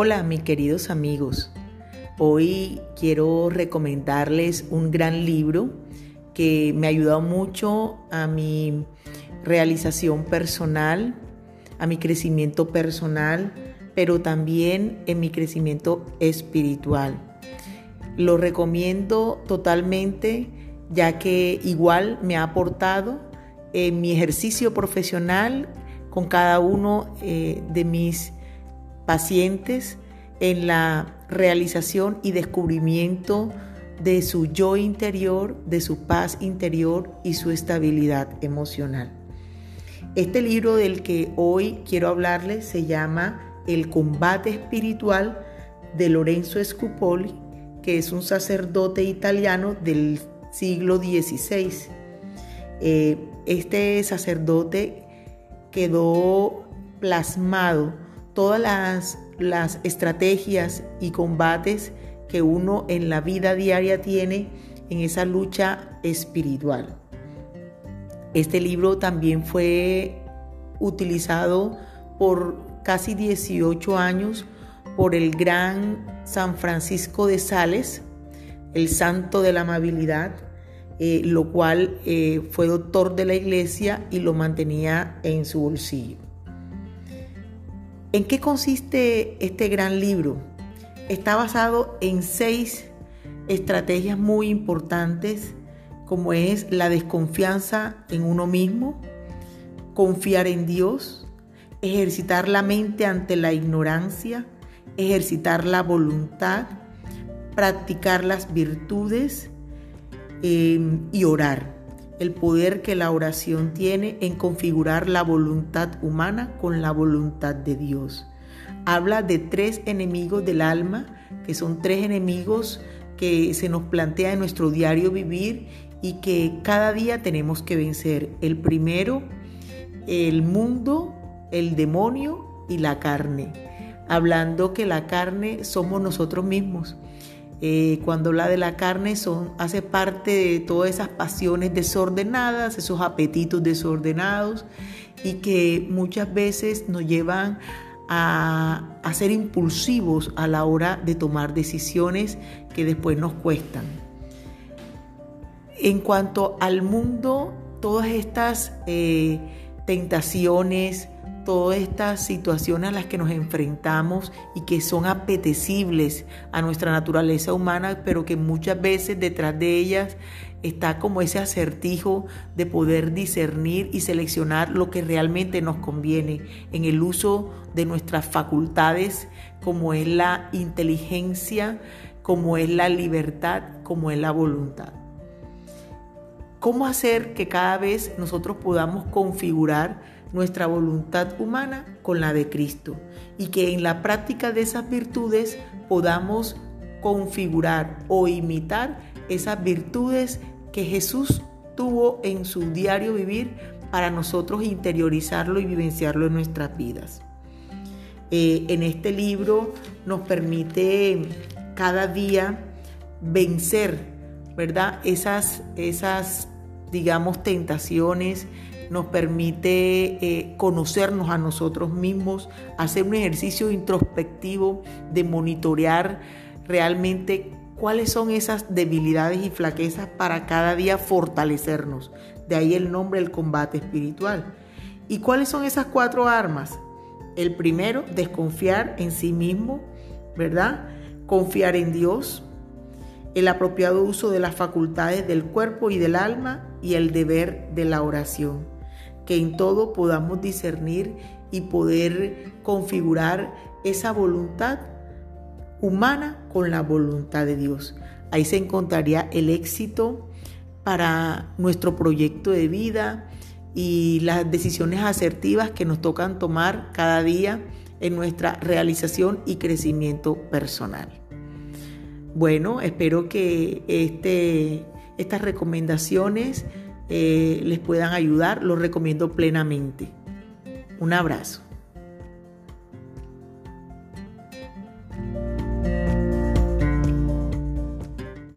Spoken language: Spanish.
Hola mis queridos amigos, hoy quiero recomendarles un gran libro que me ha ayudado mucho a mi realización personal, a mi crecimiento personal, pero también en mi crecimiento espiritual. Lo recomiendo totalmente ya que igual me ha aportado en mi ejercicio profesional con cada uno eh, de mis pacientes en la realización y descubrimiento de su yo interior, de su paz interior y su estabilidad emocional. Este libro del que hoy quiero hablarles se llama El combate espiritual de Lorenzo Scupoli, que es un sacerdote italiano del siglo XVI. Eh, este sacerdote quedó plasmado todas las, estrategias y combates que uno en la vida diaria tiene en esa lucha espiritual. Este libro también fue utilizado por casi 18 años por el gran San Francisco de Sales, el santo de la amabilidad, eh, lo cual eh, fue doctor de la iglesia y lo mantenía en su bolsillo. ¿En qué consiste este gran libro? Está basado en seis estrategias muy importantes, como es la desconfianza en uno mismo, confiar en Dios, ejercitar la mente ante la ignorancia, ejercitar la voluntad, practicar las virtudes em, y orar. El poder que la oración tiene en configurar la voluntad humana con la voluntad de Dios. Habla de tres enemigos del alma, que son tres enemigos que se nos plantea en nuestro diario vivir y que cada día tenemos que vencer. El primero, el mundo, el demonio y la carne. Hablando que la carne somos nosotros mismos eh, cuando habla de la carne son, hace parte de todas esas pasiones desordenadas, esos apetitos desordenados y que muchas veces nos llevan a, ser impulsivos a la hora de tomar decisiones que después nos cuestan. En cuanto al mundo, todas estas eh, tentaciones, todas estas situaciones a las que nos enfrentamos y que son apetecibles a nuestra naturaleza humana, pero que muchas veces detrás de ellas está como ese acertijo de poder discernir y seleccionar lo que realmente nos conviene en el uso de nuestras facultades, como es la inteligencia, como es la libertad, como es la voluntad. ¿Cómo hacer que cada vez nosotros podamos configurar nuestra voluntad humana con la de Cristo y que en la práctica de esas virtudes podamos configurar o imitar esas virtudes que Jesús tuvo en su diario vivir para nosotros interiorizarlo y vivenciarlo en nuestras vidas. Eh, en este libro nos permite cada día vencer, ¿verdad? Esas, esas digamos, tentaciones, nos permite eh, conocernos a nosotros mismos, hacer un ejercicio introspectivo de monitorear realmente cuáles son esas debilidades y flaquezas para cada día fortalecernos. De ahí el nombre del combate espiritual. ¿Y cuáles son esas cuatro armas? El primero, desconfiar en sí mismo, ¿verdad? Confiar en Dios, el apropiado uso de las facultades del cuerpo y del alma y el deber de la oración que en todo podamos discernir y poder configurar esa voluntad humana con la voluntad de Dios. Ahí se encontraría el éxito para nuestro proyecto de vida y las decisiones asertivas que nos tocan tomar cada día en nuestra realización y crecimiento personal. Bueno, espero que este, estas recomendaciones eh, les puedan ayudar, los recomiendo plenamente. Un abrazo.